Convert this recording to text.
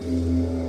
Música